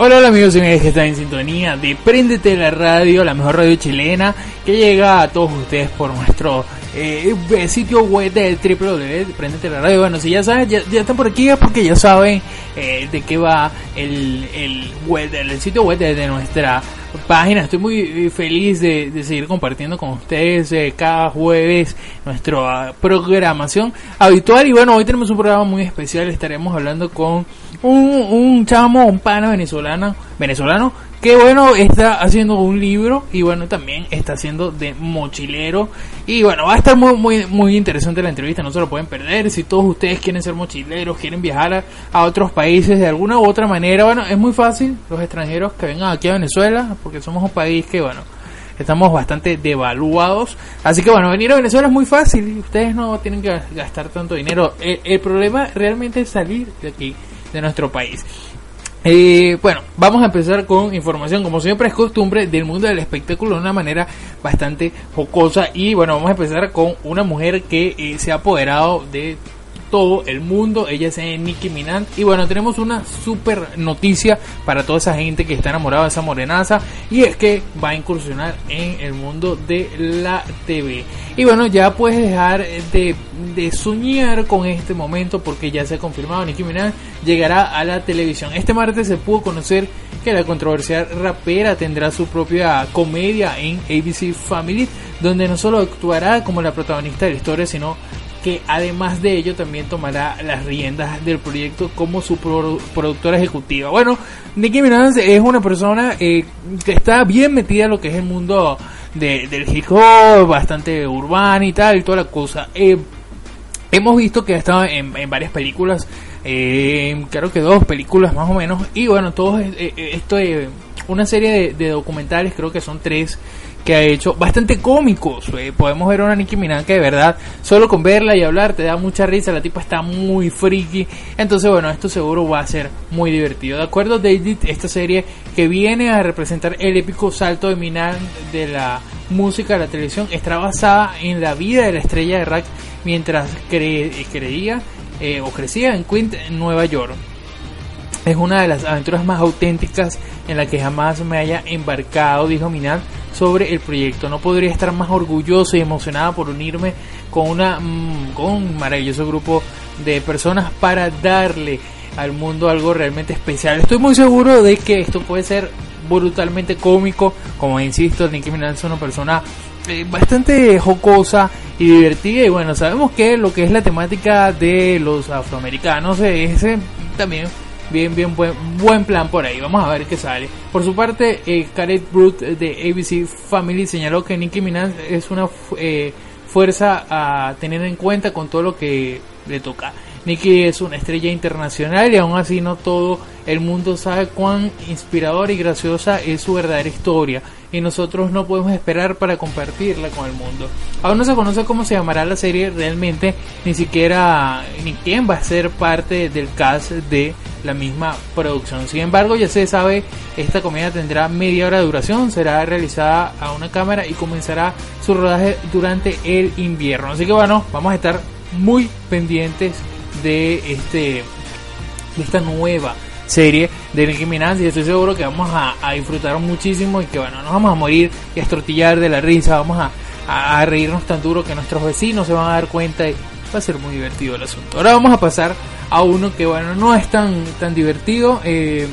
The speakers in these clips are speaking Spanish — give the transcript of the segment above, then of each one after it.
Hola, hola amigos y amigas que están en sintonía de Préndete la Radio, la mejor radio chilena que llega a todos ustedes por nuestro eh, sitio web de www.prendete la radio. Bueno, si ya saben, ya, están por aquí es porque ya saben eh, de qué va el, el, web, el sitio web de, nuestra página. Estoy muy feliz de, seguir compartiendo con ustedes eh, cada jueves nuestra programación habitual. Y bueno, hoy tenemos un programa muy especial. Estaremos hablando con un, un chamo, un pana venezolano, venezolano que bueno, está haciendo un libro y bueno, también está haciendo de mochilero. Y bueno, va a estar muy, muy, muy interesante la entrevista, no se lo pueden perder. Si todos ustedes quieren ser mochileros, quieren viajar a, otros países de alguna u otra manera, bueno, es muy fácil. Los extranjeros que vengan aquí a Venezuela, porque somos un país que, bueno, estamos bastante devaluados. Así que bueno, venir a Venezuela es muy fácil. Ustedes no tienen que gastar tanto dinero. el problema realmente es salir de aquí de nuestro país. Eh, bueno, vamos a empezar con información, como siempre es costumbre, del mundo del espectáculo de una manera bastante jocosa. Y bueno, vamos a empezar con una mujer que eh, se ha apoderado de todo el mundo. Ella es Nicki Minaj. Y bueno, tenemos una super noticia para toda esa gente que está enamorada de esa morenaza. Y es que va a incursionar en el mundo de la TV. Y bueno, ya puedes dejar de, de soñar con este momento porque ya se ha confirmado. Nicki Minaj llegará a la televisión. Este martes se pudo conocer que la controversial rapera tendrá su propia comedia en ABC Family, donde no solo actuará como la protagonista de la historia, sino que además de ello también tomará las riendas del proyecto como su productora ejecutiva. Bueno, Nicki Minaj es una persona eh, que está bien metida en lo que es el mundo del hip hop, bastante urbano y tal, y toda la cosa. Eh, hemos visto que ha estado en, varias películas, eh, creo que dos películas más o menos, y bueno, todo esto, una serie de documentales, creo que son tres que ha hecho bastante cómicos. Eh, podemos ver a una Nicki Minaj que de verdad, solo con verla y hablar te da mucha risa. La tipa está muy friki. Entonces, bueno, esto seguro va a ser muy divertido. De acuerdo David, esta serie que viene a representar el épico salto de Minaj de la música a la televisión está basada en la vida de la estrella de rock mientras creía eh, o crecía en Quint, Nueva York. Es una de las aventuras más auténticas en la que jamás me haya embarcado, dijo Minaj sobre el proyecto. No podría estar más orgulloso y emocionada por unirme con, una, mm, con un maravilloso grupo de personas para darle al mundo algo realmente especial. Estoy muy seguro de que esto puede ser brutalmente cómico. Como insisto, Nicki Minaj es una persona eh, bastante jocosa y divertida. Y bueno, sabemos que lo que es la temática de los afroamericanos es eh, también bien, bien buen, buen plan por ahí. Vamos a ver qué sale. Por su parte, eh, Gareth Brut de ABC Family señaló que Nicki Minaj es una eh, fuerza a tener en cuenta con todo lo que le toca. Nicki es una estrella internacional y aún así no todo el mundo sabe cuán inspiradora y graciosa es su verdadera historia y nosotros no podemos esperar para compartirla con el mundo. Aún no se conoce cómo se llamará la serie realmente, ni siquiera ni quién va a ser parte del cast de la misma producción. Sin embargo, ya se sabe, esta comedia tendrá media hora de duración, será realizada a una cámara y comenzará su rodaje durante el invierno. Así que bueno, vamos a estar muy pendientes de este esta nueva serie de Nicki Minaj y estoy seguro que vamos a, disfrutar muchísimo y que bueno, nos vamos a morir y a estortillar de la risa, vamos a, a, reírnos tan duro que nuestros vecinos se van a dar cuenta y va a ser muy divertido el asunto. Ahora vamos a pasar a uno que bueno, no es tan, tan divertido, eh,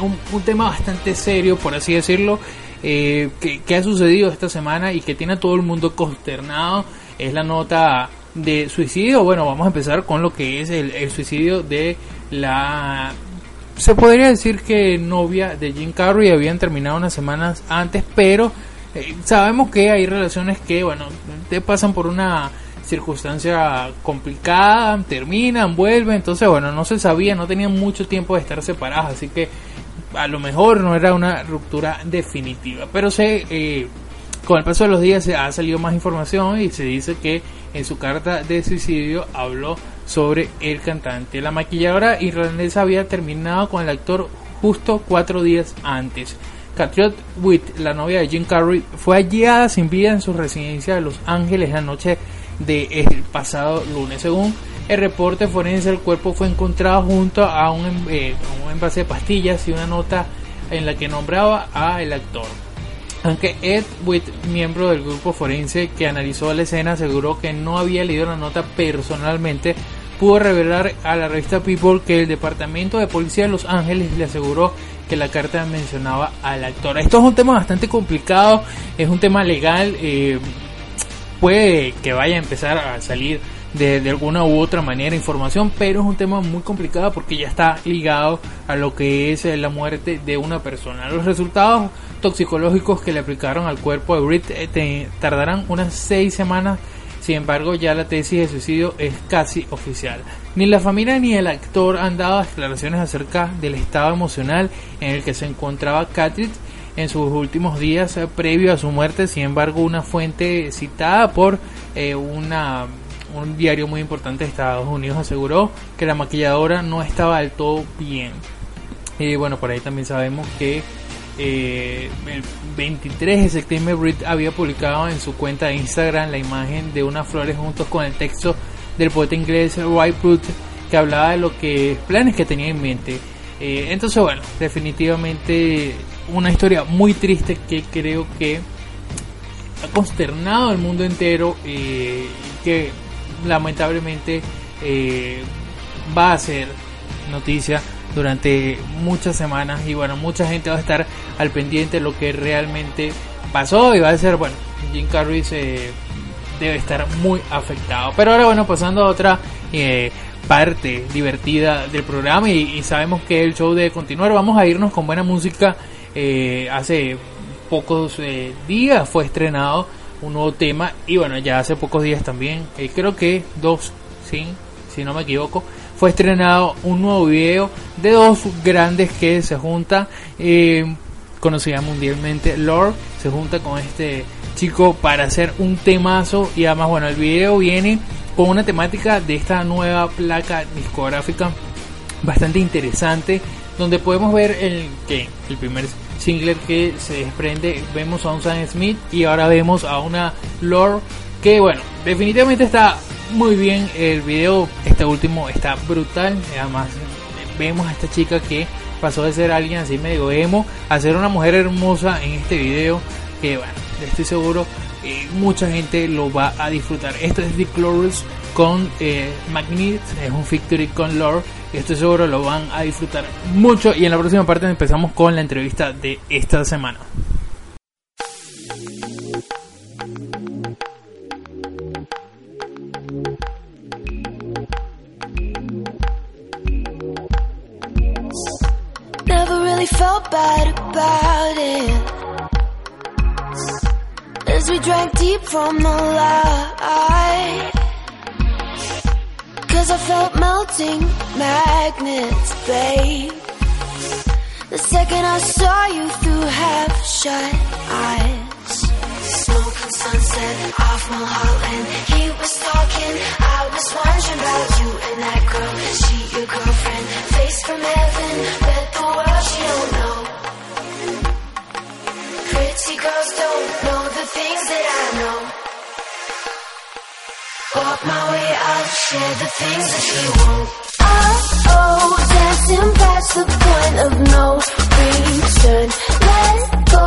un, tema bastante serio por así decirlo. Eh, que, ha sucedido esta semana y que tiene a todo el mundo consternado es la nota de suicidio. Bueno, vamos a empezar con lo que es el, suicidio de la se podría decir que novia de Jim Carrey habían terminado unas semanas antes, pero eh, sabemos que hay relaciones que, bueno, te pasan por una circunstancia complicada, terminan, vuelven, entonces, bueno, no se sabía, no tenían mucho tiempo de estar separadas, así que a lo mejor no era una ruptura definitiva, pero se, eh, con el paso de los días se ha salido más información y se dice que en su carta de suicidio habló sobre el cantante. La maquilladora irlandesa había terminado con el actor justo cuatro días antes. Catriot Witt, la novia de Jim Carrey, fue hallada sin vida en su residencia de Los Ángeles la noche del pasado lunes. Según el reporte forense del cuerpo fue encontrado junto a un, eh, un envase de pastillas y una nota en la que nombraba a el actor. Aunque Ed Witt, miembro del grupo forense que analizó la escena, aseguró que no había leído la nota personalmente, pudo revelar a la revista People que el Departamento de Policía de Los Ángeles le aseguró que la carta mencionaba al actor. Esto es un tema bastante complicado, es un tema legal, eh, puede que vaya a empezar a salir de, de, alguna u otra manera información, pero es un tema muy complicado porque ya está ligado a lo que es la muerte de una persona. Los resultados toxicológicos que le aplicaron al cuerpo de Britt eh, tardarán unas seis semanas. Sin embargo, ya la tesis de suicidio es casi oficial. Ni la familia ni el actor han dado declaraciones acerca del estado emocional en el que se encontraba Catherine en sus últimos días eh, previo a su muerte. Sin embargo, una fuente citada por eh, una, un diario muy importante de Estados Unidos aseguró que la maquilladora no estaba del todo bien. Y bueno, por ahí también sabemos que eh, el 23 de septiembre Britt había publicado en su cuenta de Instagram la imagen de unas flores juntos con el texto del poeta inglés Roy Pruitt que hablaba de lo que planes que tenía en mente. Eh, entonces bueno, definitivamente una historia muy triste que creo que ha consternado al mundo entero eh, y que lamentablemente eh, va a ser noticia durante muchas semanas y bueno, mucha gente va a estar al pendiente de lo que realmente pasó y va a ser, bueno, Jim Carrey se debe estar muy afectado. Pero ahora bueno, pasando a otra eh, parte divertida del programa y, sabemos que el show debe continuar, vamos a irnos con buena música. Eh, hace pocos eh, días fue estrenado un nuevo tema y bueno, ya hace pocos días también, creo que dos, sí, si no me equivoco, fue estrenado un nuevo video de dos grandes que se juntan, eh, conocida mundialmente, Lord, se junta con este chico para hacer un temazo y además bueno, el video viene con una temática de esta nueva placa discográfica bastante interesante donde podemos ver el que el primer single que se desprende vemos a un Sam Smith y ahora vemos a una Lord que bueno definitivamente está muy bien el video, este último está brutal, además vemos a esta chica que pasó de ser alguien así medio emo a ser una mujer hermosa en este video que bueno, estoy seguro eh, mucha gente lo va a disfrutar. Esto es The Glorious con eh, Magnet, es un Victory con Lore estoy seguro lo van a disfrutar mucho y en la próxima parte empezamos con la entrevista de esta semana. About it. As we drank deep from the light Cause I felt melting magnets, babe. The second I saw you through half-shut eyes. Smoking sunset off Mulholland He was talking, I was wondering about you and that girl. She your girlfriend, face from heaven Bet the world she don't know. Girls don't know the things that I know. Walk my way, I'll share the things that you won't. Oh, oh, dancing past the point of no return. Let go,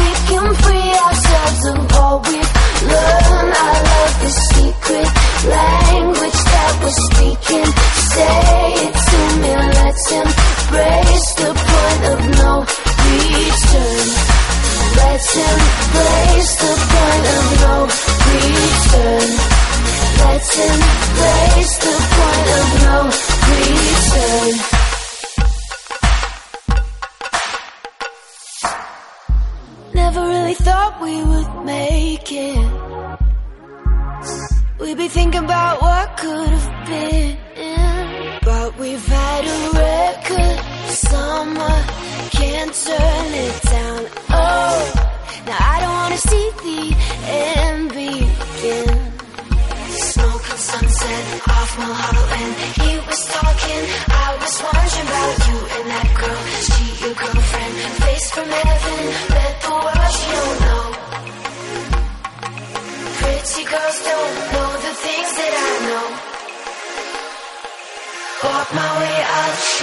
we can free ourselves of all we've learned. I love the secret language that we're speaking. Say it to me, let's embrace the point of no return. Let's embrace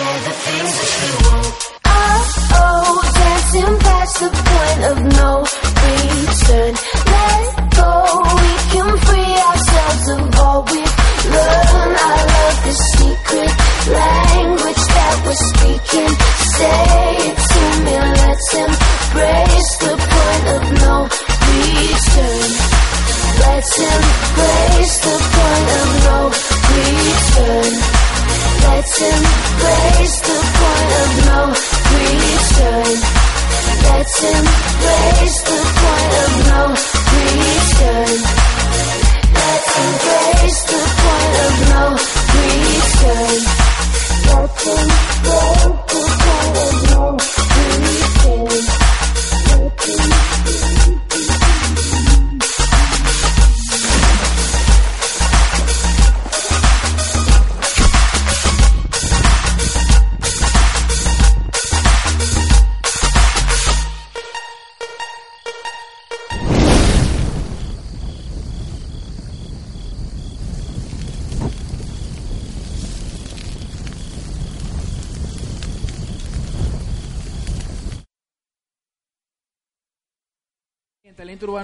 share the things that you won't. Oh, oh, dancing past the point of no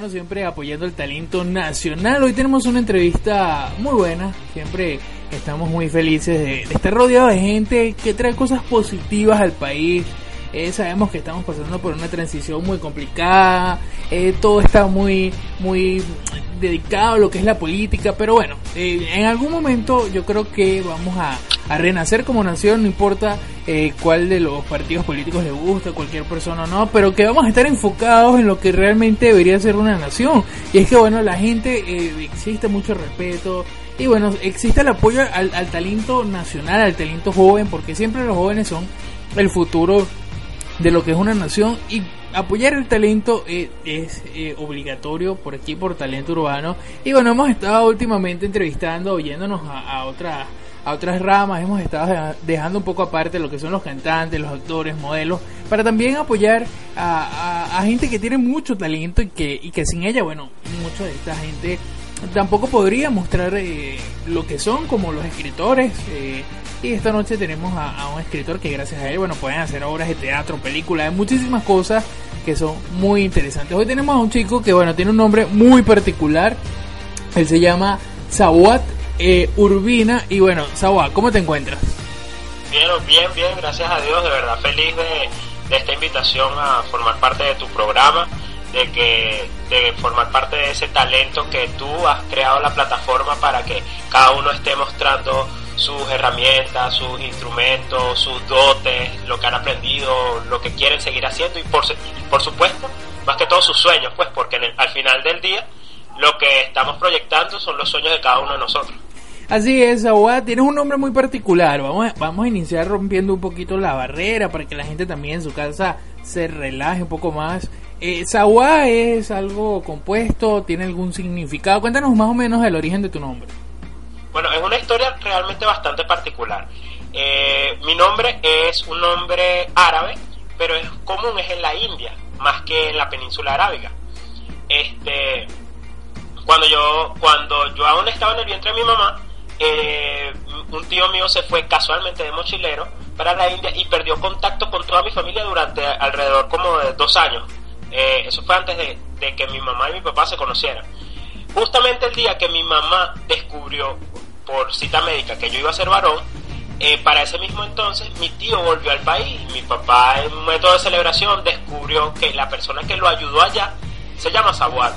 Siempre apoyando el talento nacional. Hoy tenemos una entrevista muy buena. Siempre estamos muy felices de, de estar rodeados de gente que trae cosas positivas al país. Eh, sabemos que estamos pasando por una transición muy complicada. eh, todo está muy, muy dedicado a lo que es la política. Pero bueno, eh, en algún momento yo creo que vamos a, renacer como nación. No importa eh, cuál de los partidos políticos le gusta, cualquier persona o no, pero que vamos a estar enfocados en lo que realmente debería ser una nación. Y es que, bueno, la gente, eh, existe mucho respeto. Y bueno, existe el apoyo al talento nacional, al talento joven, porque siempre los jóvenes son el futuro de lo que es una nación y apoyar el talento eh, es eh, obligatorio por aquí por talento urbano. Y bueno hemos estado últimamente entrevistando oyéndonos a, otras a otras ramas. Hemos estado deja- dejando un poco aparte lo que son los cantantes los actores modelos para también apoyar a, a- a gente que tiene mucho talento y que y que sin ella bueno mucha de esta gente tampoco podría mostrar eh, lo que son como los escritores eh, y esta noche tenemos a, un escritor que gracias a él bueno pueden hacer obras de teatro películas muchísimas cosas que son muy interesantes hoy tenemos a un chico que bueno tiene un nombre muy particular él se llama Zawat eh, Urbina y bueno Zawat ¿cómo te encuentras? Bien, bien, bien, gracias a Dios, de verdad feliz de esta invitación a formar parte de tu programa, de que de formar parte de ese talento que tú has creado la plataforma para que cada uno esté mostrando sus herramientas, sus instrumentos, sus dotes, lo que han aprendido, lo que quieren seguir haciendo y por, por supuesto, más que todo sus sueños, pues porque en el- al final del día lo que estamos proyectando son los sueños de cada uno de nosotros. Así es, Zawad, tienes un nombre muy particular. Vamos a, vamos a iniciar rompiendo un poquito la barrera para que la gente también en su casa se relaje un poco más. Eh, es algo compuesto, tiene algún significado. Cuéntanos más o menos el origen de tu nombre. Bueno, es una historia realmente bastante particular. Eh, mi nombre es un nombre árabe, pero es común, es en la India, más que en la península arábiga. Este, cuando yo, cuando yo aún estaba en el vientre de mi mamá, eh, un tío mío se fue casualmente de mochilero para la India y perdió contacto con toda mi familia durante alrededor como de dos años. Eh, eso fue antes de, que mi mamá y mi papá se conocieran. Justamente el día que mi mamá descubrió por cita médica que yo iba a ser varón, eh, para ese mismo entonces mi tío volvió al país. Mi papá en un método de celebración descubrió que la persona que lo ayudó allá se llama Sabuat.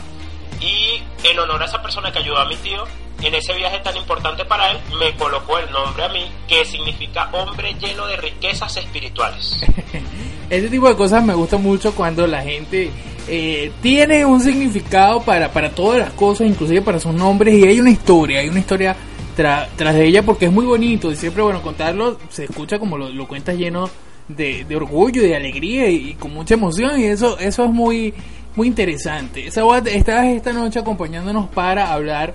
Y en honor a esa persona que ayudó a mi tío, en ese viaje tan importante para él, me colocó el nombre a mí, que significa hombre lleno de riquezas espirituales. Ese tipo de cosas me gusta mucho cuando la gente eh, tiene un significado para, para todas las cosas, inclusive para sus nombres, y hay una historia, hay una historia tra- tras de ella porque es muy bonito y siempre, bueno, contarlo se escucha como lo, lo cuentas lleno de, de orgullo de alegría y, y con mucha emoción y eso, eso es muy, muy interesante. Sabat, estás esta noche acompañándonos para hablar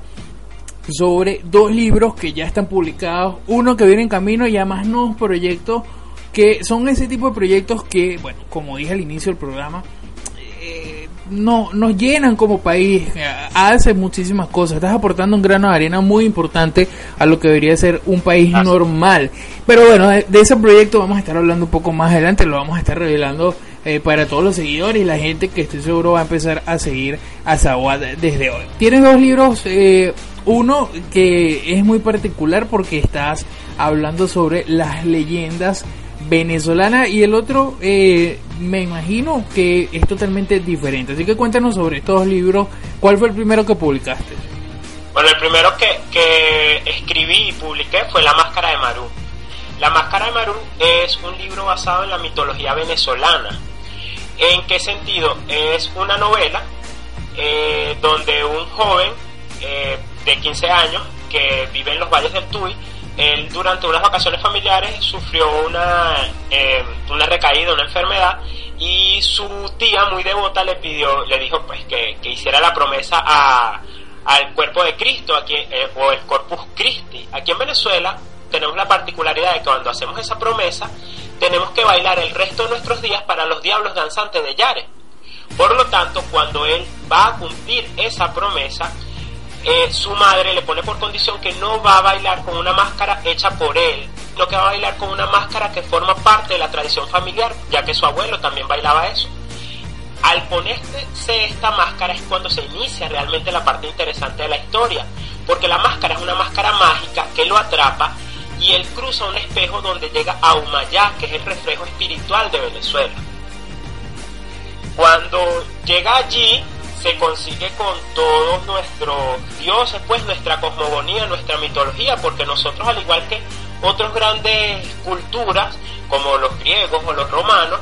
sobre dos libros que ya están publicados, uno que viene en camino y además nuevos proyectos que son ese tipo de proyectos que, bueno, como dije al inicio del programa, eh, no, nos llenan como país, eh, hace muchísimas cosas, estás aportando un grano de arena muy importante a lo que debería ser un país Así. normal. Pero bueno, de, de ese proyecto vamos a estar hablando un poco más adelante, lo vamos a estar revelando eh, para todos los seguidores y la gente que estoy seguro va a empezar a seguir a Zawad desde hoy. Tienes dos libros, eh, uno que es muy particular porque estás hablando sobre las leyendas venezolanas y el otro eh, me imagino que es totalmente diferente. Así que cuéntanos sobre estos libros. ¿Cuál fue el primero que publicaste? Bueno, el primero que, que escribí y publiqué fue La Máscara de Marú. La Máscara de Marú es un libro basado en la mitología venezolana. ¿En qué sentido? Es una novela eh, donde un joven eh, de 15 años que vive en los valles del Tuy, él durante unas vacaciones familiares sufrió una, eh, una recaída, una enfermedad, y su tía muy devota le pidió, le dijo pues que, que hiciera la promesa a, al cuerpo de Cristo, aquí, eh, o el Corpus Christi. Aquí en Venezuela tenemos la particularidad de que cuando hacemos esa promesa, tenemos que bailar el resto de nuestros días para los diablos danzantes de Yare. Por lo tanto, cuando él va a cumplir esa promesa, eh, su madre le pone por condición que no va a bailar con una máscara hecha por él, sino que va a bailar con una máscara que forma parte de la tradición familiar, ya que su abuelo también bailaba eso. Al ponerse esta máscara es cuando se inicia realmente la parte interesante de la historia, porque la máscara es una máscara mágica que lo atrapa y él cruza un espejo donde llega a Humayá, que es el reflejo espiritual de Venezuela. Cuando llega allí, se consigue con todos nuestros dioses, pues nuestra cosmogonía, nuestra mitología, porque nosotros, al igual que otras grandes culturas, como los griegos o los romanos,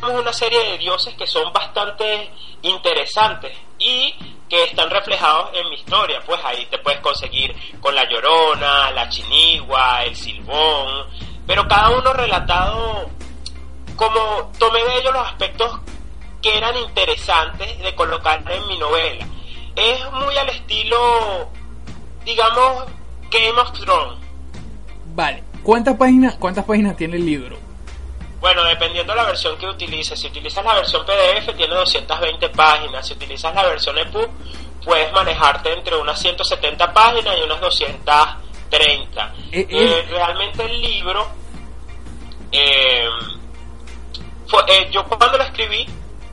tenemos una serie de dioses que son bastante interesantes y que están reflejados en mi historia. Pues ahí te puedes conseguir con la llorona, la chinigua, el silbón, pero cada uno relatado como tomé de ellos los aspectos que eran interesantes de colocar en mi novela. Es muy al estilo, digamos, Game of Thrones. Vale, ¿cuántas páginas, cuántas páginas tiene el libro? Bueno, dependiendo de la versión que utilices. Si utilizas la versión PDF tiene 220 páginas. Si utilizas la versión EPUB puedes manejarte entre unas 170 páginas y unas 230. Eh, Eh, eh. realmente el libro, eh, fue, yo cuando lo escribí,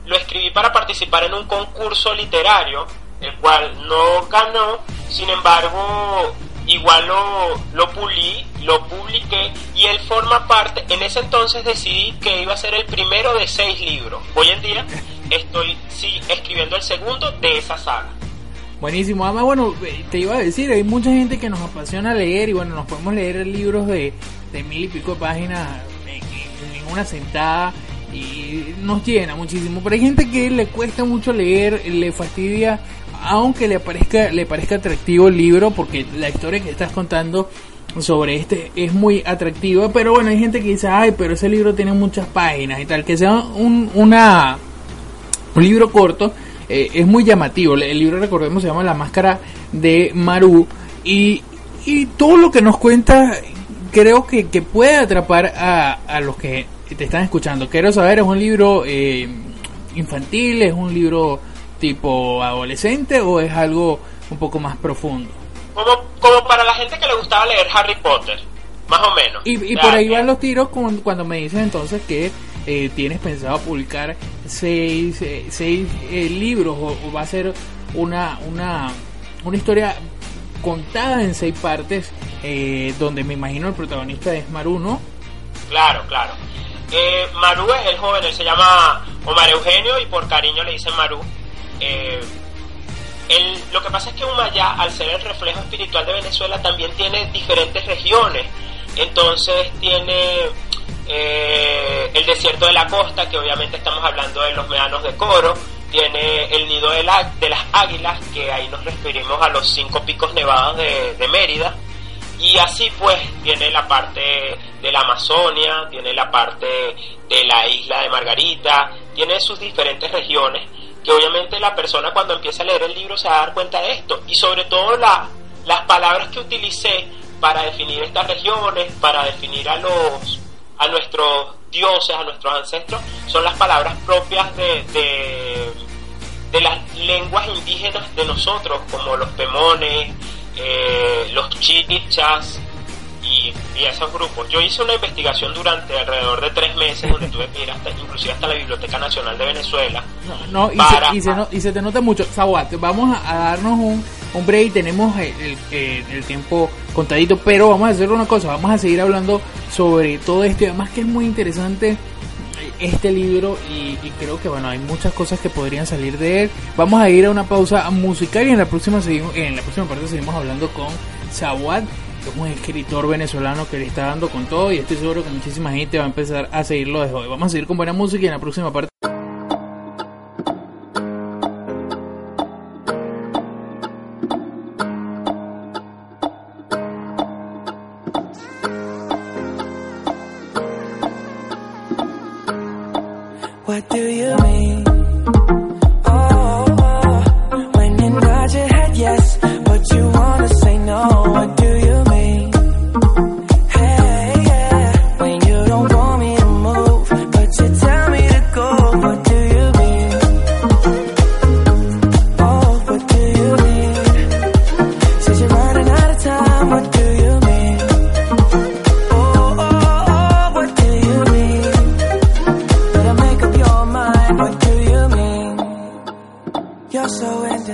lo escribí para participar en un concurso literario, el cual no ganó, sin embargo, igual lo, lo pulí, lo publiqué y él forma parte, en ese entonces decidí que iba a ser el primero de seis libros. Hoy en día estoy sí, escribiendo el segundo de esa saga. Buenísimo, además bueno, eh, te iba a decir, hay mucha gente que nos apasiona leer y bueno, nos podemos leer libros de, de mil y pico de páginas en, en una sentada y nos llena muchísimo, pero hay gente que le cuesta mucho leer, le fastidia, aunque le parezca, le parezca atractivo el libro, porque la historia que estás contando sobre este es muy atractiva, pero bueno, hay gente que dice, ay, pero ese libro tiene muchas páginas y tal, que sea un, una, un libro corto, eh, es muy llamativo. El libro, recordemos, se llama La Máscara de Maru. Y, y todo lo que nos cuenta, creo que, que puede atrapar a, a los que te están escuchando. Quiero saber, ¿es un libro eh, infantil? ¿Es un libro tipo adolescente? ¿O es algo un poco más profundo? Como, como para la gente que le gustaba leer Harry Potter, más o menos. Y, y O sea, por ahí van los tiros con- cuando me dices entonces que eh, tienes pensado publicar seis, eh, seis eh, libros o, o va a ser una, una, una historia contada en seis partes eh, donde me imagino el protagonista es Maru, ¿no? Claro, claro. Eh, Maru es el joven, él se llama Omar Eugenio y por cariño le dicen Maru. Eh, él- lo que pasa es que Humayá, al ser el reflejo espiritual de Venezuela, también tiene diferentes regiones. Entonces tiene eh, el desierto de la costa, que obviamente estamos hablando de los medanos de Coro. Tiene el nido de, de las águilas, que ahí nos referimos a los cinco picos nevados de Mérida. Y así pues tiene la parte de la Amazonia, tiene la parte de la isla de Margarita, tiene sus diferentes regiones, que obviamente la persona cuando empieza a leer el libro se va a dar cuenta de esto. Y sobre todo la- las palabras que utilicé para definir estas regiones, para definir a los a nuestros dioses, a nuestros ancestros, son las palabras propias de, de, de las lenguas indígenas de nosotros, como los pemones, eh, los chichas y, y esos grupos. Yo hice una investigación durante alrededor de tres meses donde tuve que ir hasta, inclusive hasta la Biblioteca Nacional de Venezuela. No, y, para- se, y, se, no- y se te nota mucho. Zawat, vamos a, a darnos un, un break. Tenemos el- el tiempo contadito, pero vamos a hacer una cosa. Vamos a seguir hablando sobre todo esto. Y además que es muy interesante este libro y, y creo que bueno hay muchas cosas que podrían salir de él. Vamos a ir a una pausa musical y en la próxima seguimos en la próxima parte seguimos hablando con Zawad que es un escritor venezolano que le está dando con todo y estoy seguro que muchísima gente va a empezar a seguirlo desde hoy. Vamos a seguir con buena música y en la próxima parte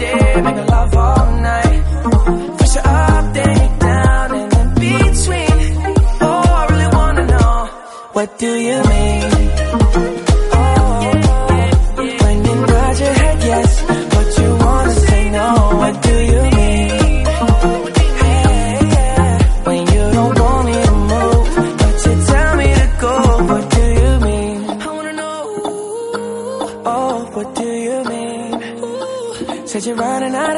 Love all night. First you're up, down, and in between. Oh, I really wanna know, what do you mean?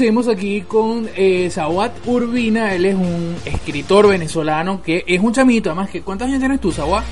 Seguimos aquí con eh, Zawad Urbina, él es un escritor venezolano que es un chamito, además que ¿cuántos años tienes tú, Zawad?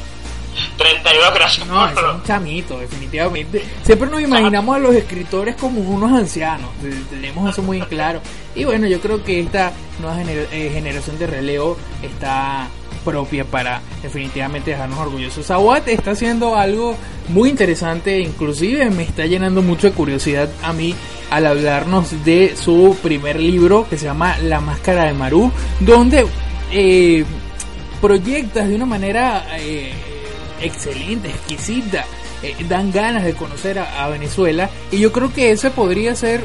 32 gracias No, es un chamito, definitivamente. Siempre nos imaginamos a los escritores como unos ancianos, te- tenemos eso muy claro. Y bueno, yo creo que esta nueva gener- eh, generación de relevo está propia para definitivamente dejarnos orgullosos. Zawat está haciendo algo muy interesante, inclusive me está llenando mucho de curiosidad a mí al hablarnos de su primer libro que se llama La Máscara de Maru, donde eh, proyectas de una manera eh, excelente, exquisita, eh, dan ganas de conocer a, Venezuela. Y yo creo que ese podría ser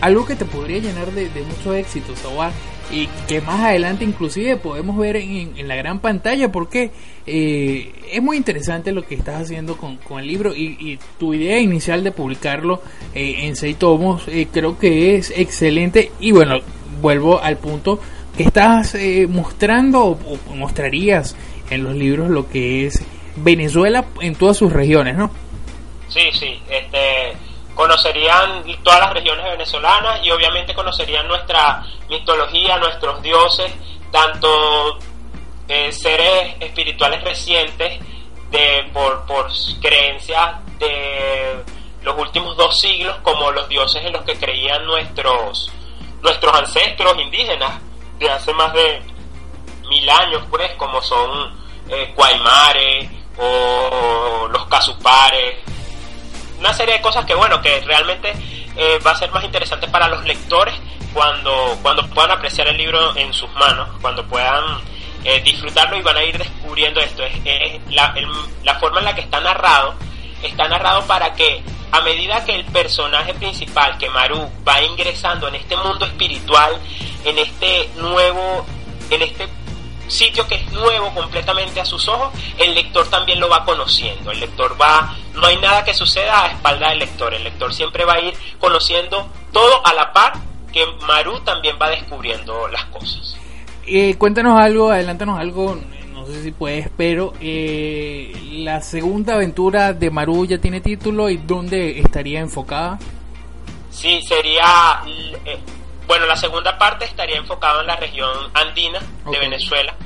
algo que te podría llenar de, de mucho éxito, Sawar, y que más adelante inclusive podemos ver en, la gran pantalla, porque eh, es muy interesante lo que estás haciendo con, con el libro y, y tu idea inicial de publicarlo eh, en seis tomos, eh, creo que es excelente y bueno, vuelvo al punto que estás eh, mostrando o, o mostrarías en los libros lo que es Venezuela en todas sus regiones, ¿no? Sí, sí, este, conocerían todas las regiones venezolanas y obviamente conocerían nuestra mitología, nuestros dioses, tanto eh, seres espirituales recientes de por, por creencias de los últimos dos siglos como los dioses en los que creían nuestros nuestros ancestros indígenas de hace más de mil años pues como son eh, Guaymare o los Casupares una serie de cosas que bueno que realmente eh, va a ser más interesante para los lectores cuando cuando puedan apreciar el libro en sus manos cuando puedan eh, disfrutarlo y van a ir descubriendo esto es, la, el- la forma en la que está narrado está narrado para que a medida que el personaje principal que Maru va ingresando en este mundo espiritual en este nuevo en este sitio que es nuevo completamente a sus ojos, el lector también lo va conociendo. El lector va, no hay nada que suceda a espalda del lector. El lector siempre va a ir conociendo todo a la par que Maru también va descubriendo las cosas. Eh, cuéntanos algo, adelántanos algo, no sé si puedes, pero eh, la segunda aventura de Maru ya tiene título y dónde estaría enfocada. Sí, sería, eh, bueno, la segunda parte estaría enfocada en la región andina de Venezuela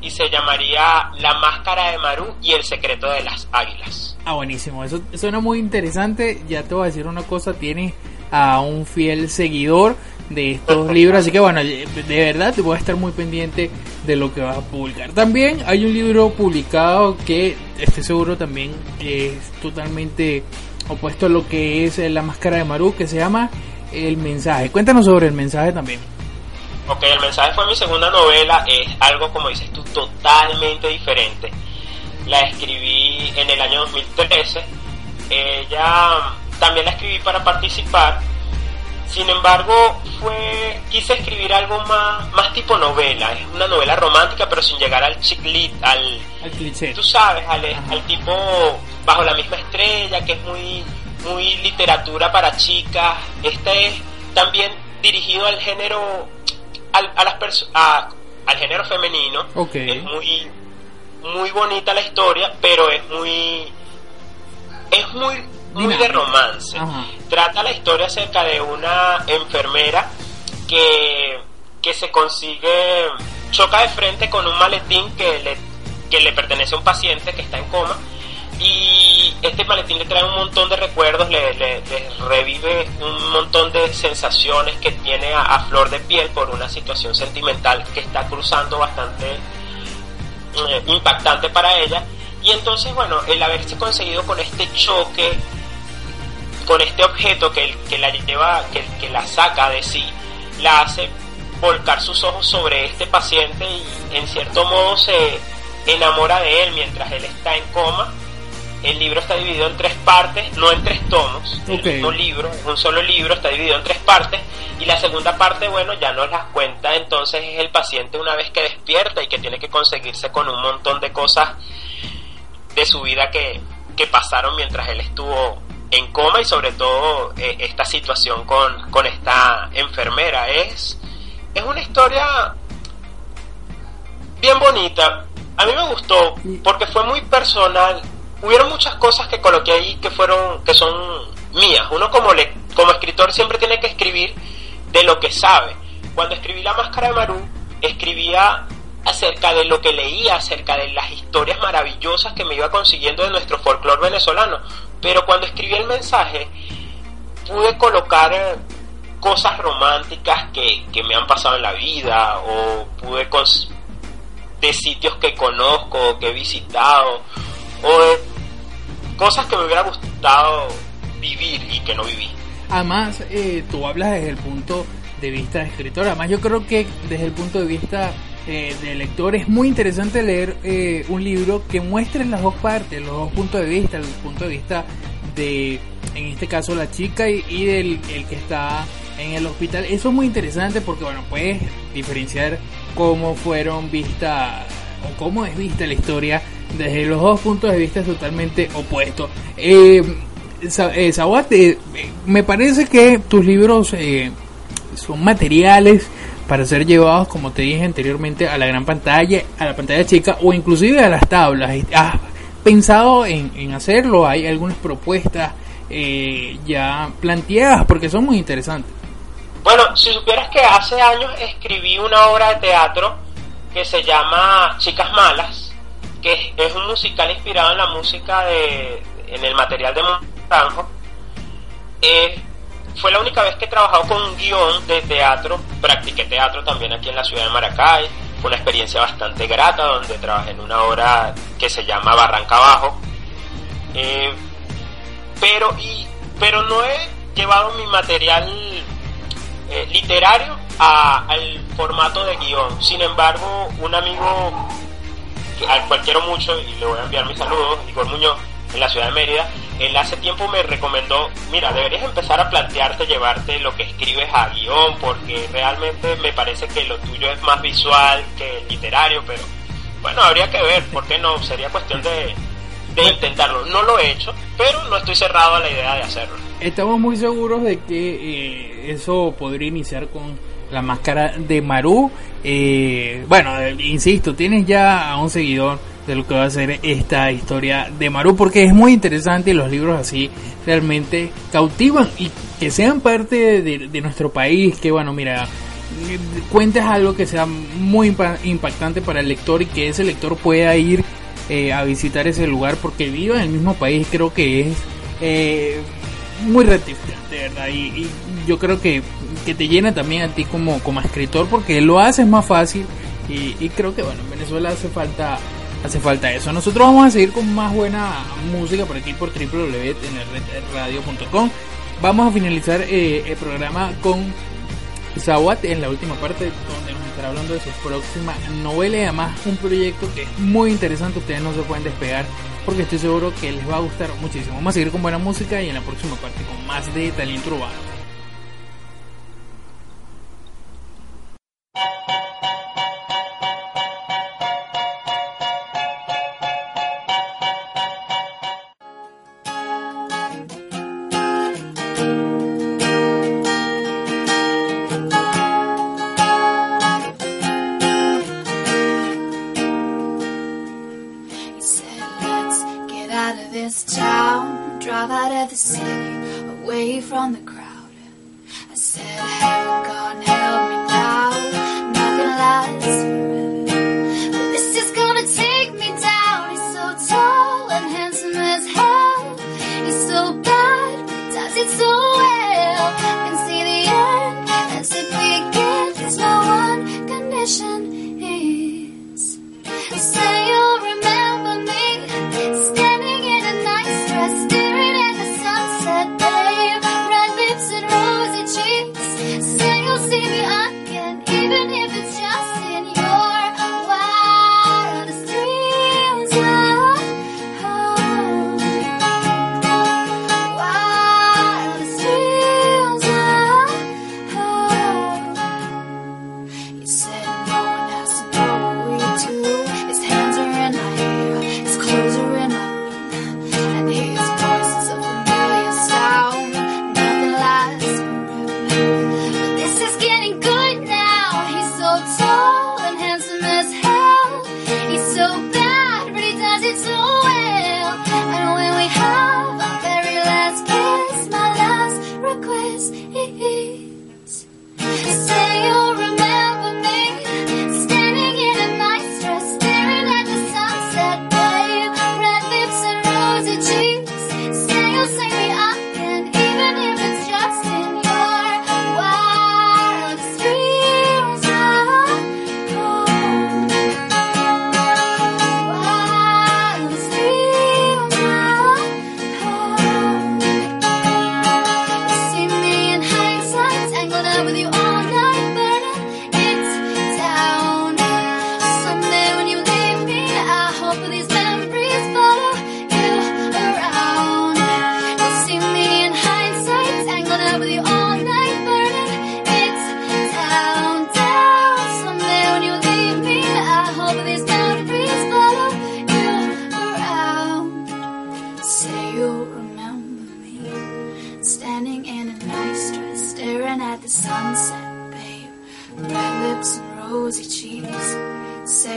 y se llamaría La Máscara de Maru y el secreto de las águilas. Ah, buenísimo, eso suena muy interesante. Ya te voy a decir una cosa, tienes a un fiel seguidor de estos libros, así que bueno, de verdad te voy a estar muy pendiente de lo que vas a publicar. También hay un libro publicado que estoy seguro también es totalmente opuesto a lo que es la máscara de Maru, que se llama El mensaje. Cuéntanos sobre el mensaje también. Ok, el mensaje fue mi segunda novela, es algo como dices tú, totalmente diferente. La escribí en el año 2013. Ella también la escribí para participar. Sin embargo, fue quise escribir algo más, más tipo novela. Es una novela romántica, pero sin llegar al chick lit, al, Al cliché. tú sabes, al, tipo bajo la misma estrella, que es muy, muy literatura para chicas. Este es también dirigido al género, al, a las a- al género femenino. Ok. Es muy, muy bonita la historia, pero es muy, es muy, muy de romance. Ajá. Trata la historia acerca de una enfermera que, que se consigue, choca de frente con un maletín que le, que le pertenece a un paciente que está en coma y este maletín le trae un montón de recuerdos, le, le- le revive un montón de sensaciones que tiene a, a flor de piel por una situación sentimental que está cruzando bastante eh, impactante para ella. Y entonces, bueno, el haberse conseguido con este choque, con este objeto que, que la lleva, que, que la saca de sí, la hace volcar sus ojos sobre este paciente y en cierto modo se enamora de él mientras él está en coma. El libro está dividido en tres partes, no en tres tomos. Ok. El mismo libro, un solo libro, está dividido en tres partes. Y la segunda parte, bueno, ya nos las cuenta entonces es el paciente una vez que despierta y que tiene que conseguirse con un montón de cosas de su vida que, que pasaron mientras él estuvo en coma y sobre todo eh, esta situación con, con esta enfermera. Es, es una historia bien bonita. A mí me gustó porque fue muy personal. Hubieron muchas cosas que coloqué ahí que fueron que son mías. Uno como le, como escritor siempre tiene que escribir de lo que sabe. Cuando escribí La Máscara de Maru, escribía acerca de lo que leía, acerca de las historias maravillosas que me iba consiguiendo de nuestro folclore venezolano. Pero cuando escribí el mensaje, pude colocar cosas románticas que, que me han pasado en la vida o pude de sitios que conozco, que he visitado o de cosas que me hubiera gustado vivir y que no viví. Además, eh, tú hablas desde el punto de vista de escritor. Además, yo creo que desde el punto de vista eh, de lector es muy interesante leer eh, un libro que muestre las dos partes, los dos puntos de vista, el punto de vista de, en este caso, la chica y, y del el que está en el hospital. Eso es muy interesante porque, bueno, puedes diferenciar cómo fueron vistas o cómo es vista la historia desde los dos puntos de vista totalmente opuestos. Eh, eh, Sawat, eh, eh, me parece que tus libros eh, son materiales para ser llevados, como te dije anteriormente, a la gran pantalla, a la pantalla chica o inclusive a las tablas. ¿Has pensado en, en hacerlo? ¿Hay algunas propuestas eh, ya planteadas? Porque son muy interesantes. Bueno, si supieras que hace años escribí una obra de teatro que se llama Chicas Malas, que es, un musical inspirado en la música de, en el material de Montanjo. Eh, fue la única vez que he trabajado con un guion de teatro, practiqué teatro también aquí en la ciudad de Maracay, fue una experiencia bastante grata donde trabajé en una obra que se llama Barranca Abajo. Eh, pero, pero no he llevado mi material eh, literario al formato de guion. Sin embargo, un amigo al cual quiero mucho y le voy a enviar mis saludos, Igor Muñoz, en la ciudad de Mérida, él hace tiempo me recomendó, mira, deberías empezar a plantearte llevarte lo que escribes a guion, porque realmente me parece que lo tuyo es más visual que literario, pero bueno, habría que ver, ¿por qué no? Sería cuestión de, de intentarlo. No lo he hecho, pero no estoy cerrado a la idea de hacerlo. Estamos muy seguros de que eh, eso podría iniciar con la máscara de Maru. Eh, bueno, insisto, tienes ya a un seguidor de lo que va a ser esta historia de Maru porque es muy interesante y los libros así realmente cautivan y que sean parte de, nuestro país, que bueno, mira, cuentes algo que sea muy impa- impactante para el lector y que ese lector pueda ir eh, a visitar ese lugar porque viva en el mismo país creo que es eh, muy gratificante, ¿verdad? Y yo creo que, que te llena también a ti como, como escritor porque lo haces más fácil y, creo que bueno, en Venezuela hace falta hace falta eso. Nosotros vamos a seguir con más buena música por aquí por www.nrradio.com. Vamos a finalizar eh, el programa con Zawat en la última parte donde nos estará hablando de su próxima novela y además un proyecto que es muy interesante, ustedes no se pueden despegar porque estoy seguro que les va a gustar muchísimo. Vamos a seguir con buena música y en la próxima parte con más de talento.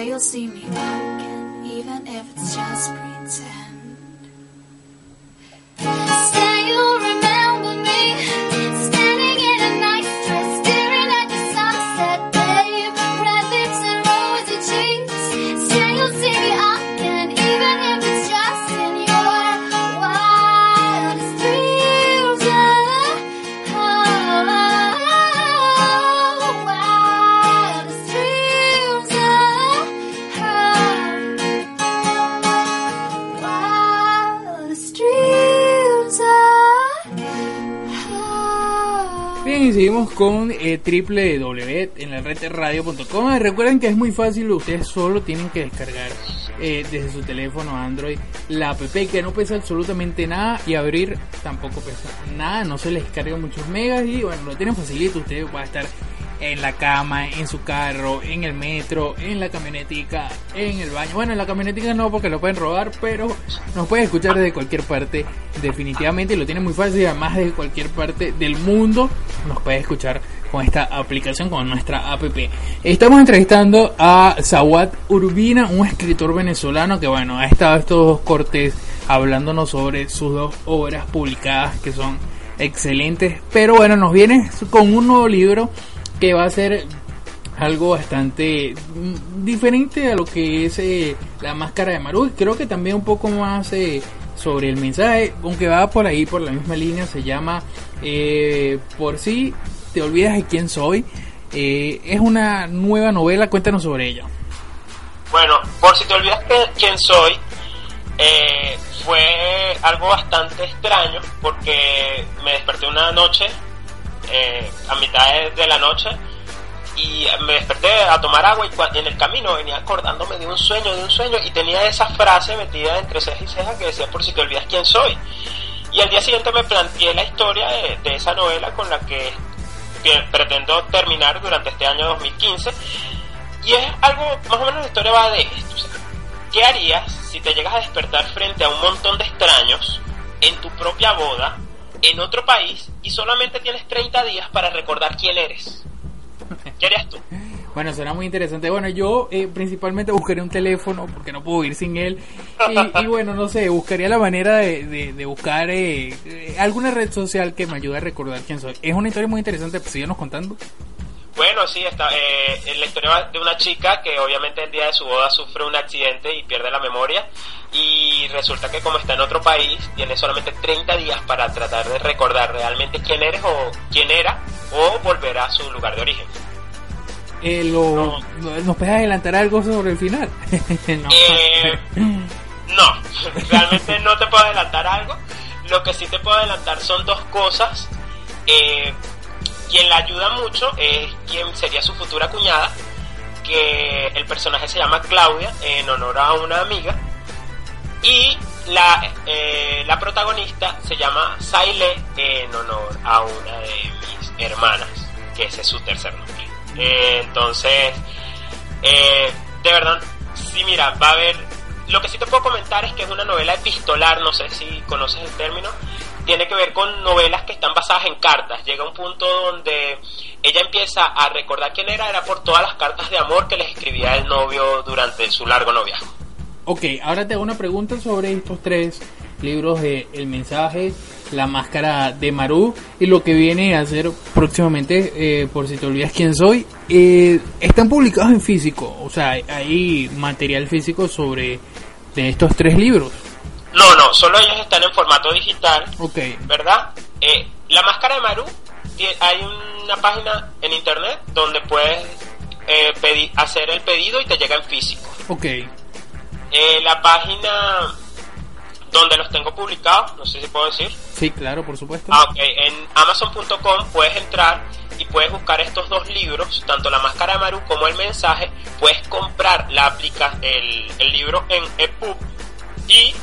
You'll see me again, even if it's just pretend. Eh, la red radio.com. Recuerden que es muy fácil, ustedes solo tienen que descargar eh, desde su teléfono Android la app que no pesa absolutamente nada y abrir tampoco pesa nada, no se les descarga muchos megas y bueno, lo tienen facilito, usted va a estar en la cama, en su carro, en el metro, en la camionetica, en el baño. Bueno, en la camionetica no porque lo pueden robar, pero nos pueden escuchar desde cualquier parte. Definitivamente lo tiene muy fácil además desde cualquier parte del mundo nos puede escuchar con esta aplicación, con nuestra app. Estamos entrevistando a Zawad Urbina, un escritor venezolano que bueno, ha estado estos dos cortes hablándonos sobre sus dos obras publicadas que son excelentes. Pero bueno, nos viene con un nuevo libro que va a ser algo bastante mm, diferente a lo que es eh, la máscara de Maru. Creo que también un poco más eh, sobre el mensaje, aunque va por ahí, por la misma línea, se llama eh, Por si te olvidas de quién soy. Eh, es una nueva novela, cuéntanos sobre ella. Bueno, por si te olvidas que- quién soy, eh, fue algo bastante extraño porque me desperté una noche, eh, a mitad de, la noche, y me desperté a tomar agua y en el camino venía acordándome de un sueño, de un sueño, y tenía esa frase metida entre ceja y ceja que decía por si te olvidas quién soy. Y al día siguiente me planteé la historia de esa novela con la que, que pretendo terminar durante este año 2015. Y es algo, más o menos la historia va de esto. o sea, ¿Qué harías si te llegas a despertar frente a un montón de extraños en tu propia boda, en otro país, y solamente tienes 30 días para recordar quién eres? ¿Qué harías tú? Bueno, será muy interesante. Bueno, yo eh, principalmente buscaría un teléfono porque no puedo ir sin él. Y, bueno, no sé, buscaría la manera de, de- buscar eh, eh, alguna red social que me ayude a recordar quién soy. Es una historia muy interesante, pues síguenos contando. Bueno, sí, está, eh, la historia de una chica que obviamente el día de su boda sufre un accidente y pierde la memoria y resulta que como está en otro país tiene solamente 30 días para tratar de recordar realmente quién eres o quién era o volver a su lugar de origen. Eh, lo, ¿Nos puedes adelantar algo sobre el final? no. Eh, no, realmente no te puedo adelantar algo. Lo que sí te puedo adelantar son dos cosas. Eh, quien la ayuda mucho es quien sería su futura cuñada, que el personaje se llama Claudia en honor a una amiga. Y la, eh, la protagonista se llama Saile en honor a una de mis hermanas, que ese es su tercer nombre. Eh, entonces, eh, de verdad, sí, mira, va a haber. Lo que sí te puedo comentar es que es una novela epistolar, no sé si conoces el término. Tiene que ver con novelas que están basadas en cartas. Llega un punto donde ella empieza a recordar quién era, era por todas las cartas de amor que les escribía el novio durante su largo noviazgo. Ok, ahora te hago una pregunta sobre estos tres libros de El mensaje, La máscara de Maru y lo que viene a ser próximamente, eh, por si te olvidas quién soy. Eh, están publicados en físico, o sea, hay material físico sobre de estos tres libros. No, no, solo ellos están en formato digital, Ok, ¿verdad? Eh, la máscara de Maru, hay una página en internet donde puedes eh, pedi- hacer el pedido y te llega en físico. ok, Eh, la página donde los tengo publicados, no sé si puedo decir. sí, claro, por supuesto. Ah, ok. En amazon.com puedes entrar y puedes buscar estos dos libros, tanto La Máscara de Maru como El Mensaje. Puedes comprar la aplica el, el libro en EPUB y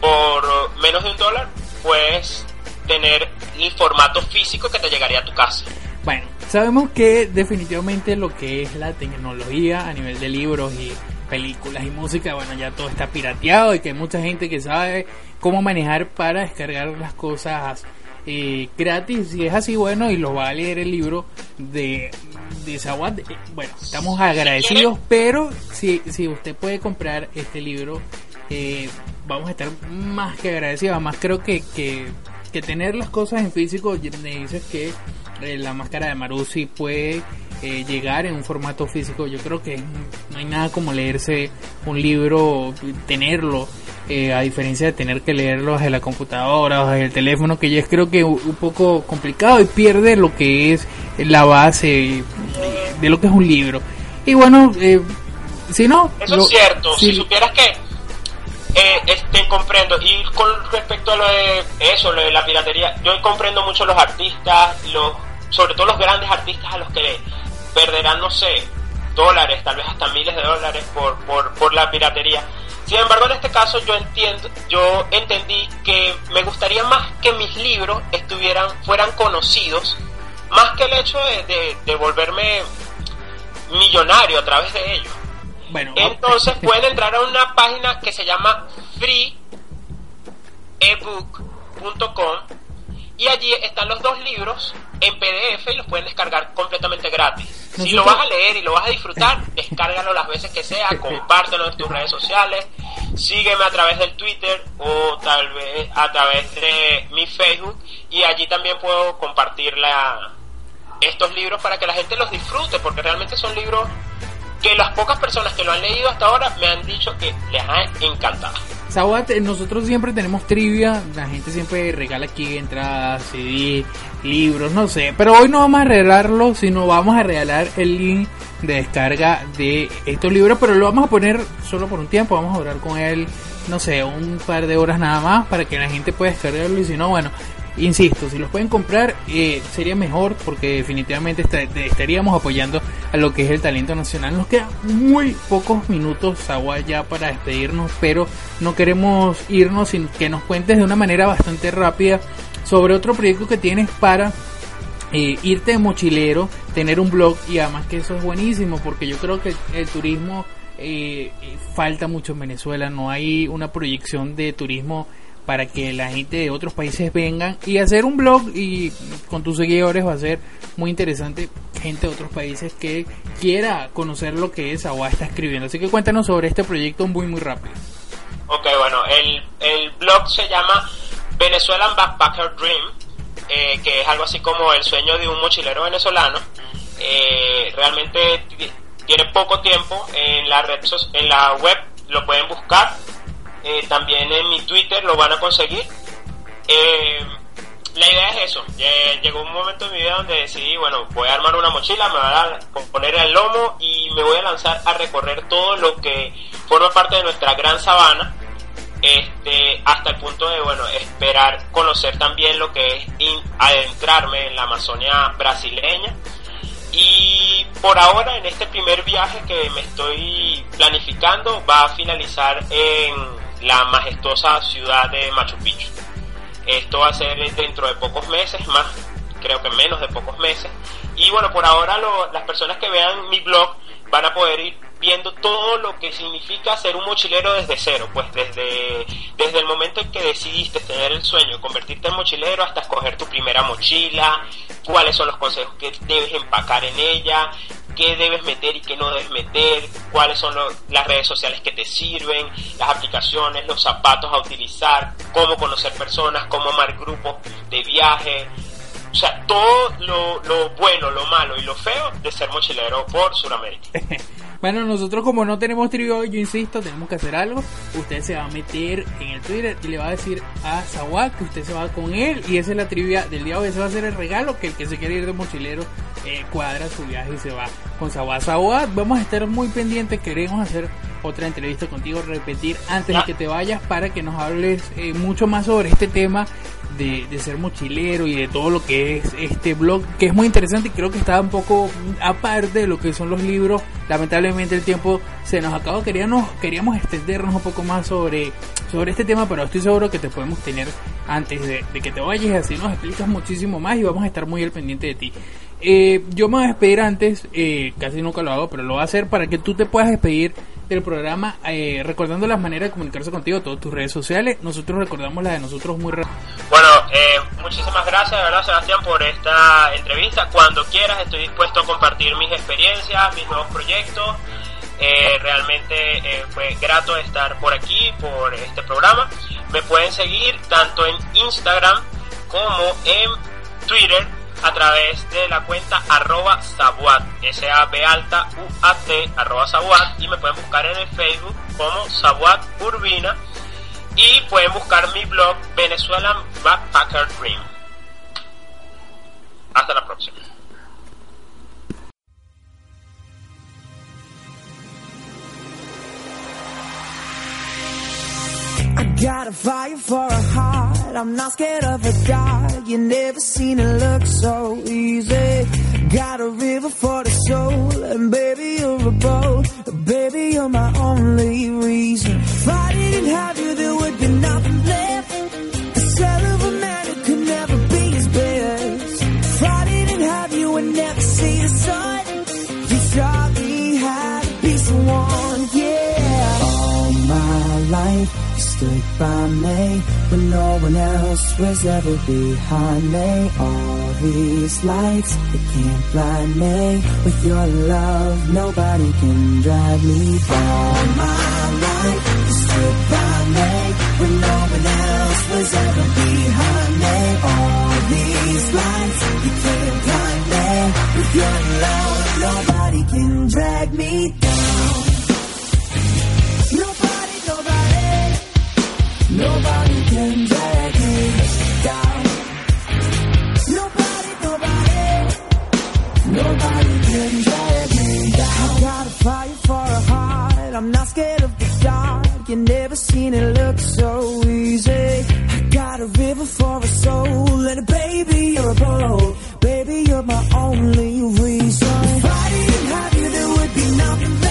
por menos de un dólar puedes tener el formato físico que te llegaría a tu casa. Bueno, sabemos que definitivamente lo que es la tecnología a nivel de libros y películas y música, bueno, ya todo está pirateado y que hay mucha gente que sabe cómo manejar para descargar las cosas eh, gratis. Si es así, bueno, y lo va a leer el libro de, de Zawad. eh, bueno, estamos agradecidos, pero si, si usted puede comprar este libro, eh, vamos a estar más que agradecidos. Además, creo que, que, que tener las cosas en físico, me dices que eh, la máscara de Marusi puede eh, llegar en un formato físico. Yo creo que no hay nada como leerse un libro, tenerlo, eh, a diferencia de tener que leerlo desde la computadora o desde el teléfono, que ya es creo que un poco complicado y pierde lo que es la base de lo que es un libro. Y bueno, eh, si no... Eso lo- es cierto. si- Si supieras que eh, este, comprendo y con respecto a lo de eso, lo de la piratería, yo comprendo mucho los artistas, los, sobre todo los grandes artistas a los que perderán, no sé, dólares, tal vez hasta miles de dólares por, por, por la piratería. Sin embargo, en este caso yo entiendo, yo entendí que me gustaría más que mis libros estuvieran, fueran conocidos, más que el hecho de, de, de volverme millonario a través de ellos. bueno, Entonces pueden entrar a una página que se llama freeebook.com y allí están los dos libros en PDF y los pueden descargar completamente gratis. Si lo vas a leer y lo vas a disfrutar, descárgalo las veces que sea, compártelo en tus redes sociales, sígueme a través del Twitter o tal vez a través de mi Facebook y allí también puedo compartir la, estos libros para que la gente los disfrute porque realmente son libros que las pocas personas que lo han leído hasta ahora me han dicho que les ha encantado. Nosotros siempre tenemos trivia, la gente siempre regala aquí entradas, CD, libros, no sé, pero hoy no vamos a regalarlo, sino vamos a regalar el link de descarga de estos libros, pero lo vamos a poner solo por un tiempo, vamos a durar con él, no sé, un par de horas nada más para que la gente pueda descargarlo y si no, bueno, insisto, si los pueden comprar eh, sería mejor porque definitivamente esta- estaríamos apoyando a lo que es el talento nacional. Nos quedan muy pocos minutos, Sagua, ya para despedirnos, pero no queremos irnos sin que nos cuentes de una manera bastante rápida sobre otro proyecto que tienes para eh, irte de mochilero, tener un blog y además que eso es buenísimo porque yo creo que el turismo eh, eh, falta mucho en Venezuela, no hay una proyección de turismo para que la gente de otros países vengan y hacer un blog y con tus seguidores va a ser muy interesante gente de otros países que quiera conocer lo que es Agua está escribiendo. Así que cuéntanos sobre este proyecto muy muy rápido. Ok, bueno, el, el blog se llama Venezuelan Backpacker Dream, eh, que es algo así como el sueño de un mochilero venezolano. Eh, realmente ti- tiene poco tiempo en la red en la web, lo pueden buscar. Eh, también en mi Twitter lo van a conseguir. Eh, la idea es eso. Lle- Llegó un momento en mi vida donde decidí, bueno, voy a armar una mochila, me voy a poner el lomo y me voy a lanzar a recorrer todo lo que forma parte de nuestra gran sabana. Este, hasta el punto de, bueno, esperar conocer también lo que es adentrarme en la Amazonia brasileña. Y por ahora, en este primer viaje que me estoy planificando, va a finalizar en la majestuosa ciudad de Machu Picchu. Esto va a ser dentro de pocos meses, más creo que menos de pocos meses. Y bueno, por ahora las personas que vean mi blog van a poder ir viendo todo lo que significa ser un mochilero desde cero, pues desde, desde el momento en que decidiste tener el sueño, convertirte en mochilero hasta escoger tu primera mochila, cuáles son los consejos que debes empacar en ella, qué debes meter y qué no debes meter, cuáles son lo- las redes sociales que te sirven, las aplicaciones, los zapatos a utilizar, cómo conocer personas, cómo armar grupos de viaje, o sea, todo lo, lo bueno, lo malo y lo feo de ser mochilero por Sudamérica. Bueno, nosotros como no tenemos trivia hoy, yo insisto, tenemos que hacer algo. Usted se va a meter en el Twitter y le va a decir a Zawak que usted se va con él y esa es la trivia del día hoy. Ese va a ser el regalo que el que se quiere ir de mochilero eh, cuadra su viaje y se va con Zawak. Zawak, vamos a estar muy pendientes, queremos hacer otra entrevista contigo, repetir antes de que te vayas para que nos hables eh, mucho más sobre este tema de, ser mochilero y de todo lo que es este blog, que es muy interesante y creo que está un poco aparte de lo que son los libros. Lamentablemente el tiempo se nos acabó, queríamos, queríamos extendernos un poco más sobre, sobre este tema, pero estoy seguro que te podemos tener antes de, de que te vayas, así nos explicas muchísimo más y vamos a estar muy al pendiente de ti. Eh, yo me voy a despedir antes, eh, casi nunca lo hago, pero lo voy a hacer para que tú te puedas despedir de del programa, eh, recordando las maneras de comunicarse contigo, todas tus redes sociales. Nosotros recordamos la de nosotros muy rápido. Bueno, eh, muchísimas gracias, de verdad, Sebastián, por esta entrevista. Cuando quieras, estoy dispuesto a compartir mis experiencias, mis nuevos proyectos. Eh, realmente eh, fue grato estar por aquí, por este programa. Me pueden seguir tanto en Instagram como en Twitter a través de la cuenta arroba sabuat, S-A-B alta U-A-T, arroba sabuat, y me pueden buscar en el Facebook como Sabuat Urbina y pueden buscar mi blog Venezuelan Backpacker Dream. Hasta la próxima. A a. I'm not scared of a dark. You never seen it look so easy. Got a river for the soul, and baby you're a boat. Baby you're my only reason. By me when no one else was ever behind me. All these lights, they can't blind me. With your love, nobody can drag me down. My life, stood by me when no one else was ever behind me. All these lights, you can't blind me. With your love, nobody can drag me down. Nobody can drag me down. Nobody, nobody, nobody can drag me down. I got a fire for a heart. I'm not scared of the dark. You never seen it look so easy. I got a river for a soul, and a baby, you're a boat. Baby, you're my only reason. If I didn't there would be. Nothing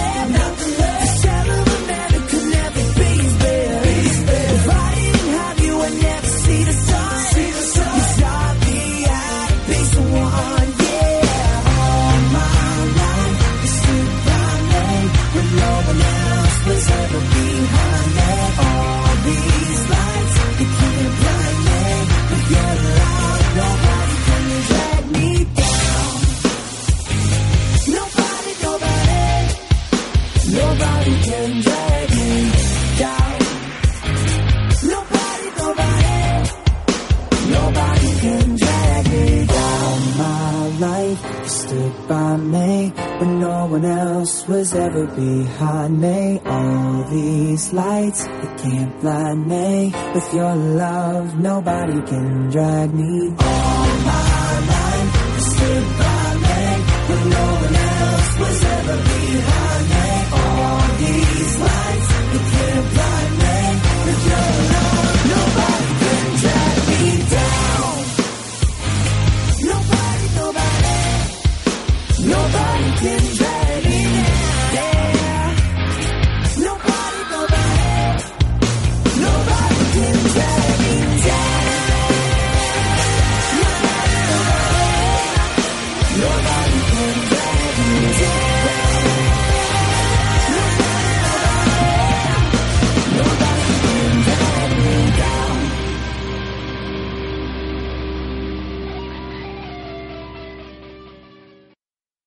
ever behind me. All these lights, they can't blind me. With your love, nobody can drag me. All my life, you stood by me no one.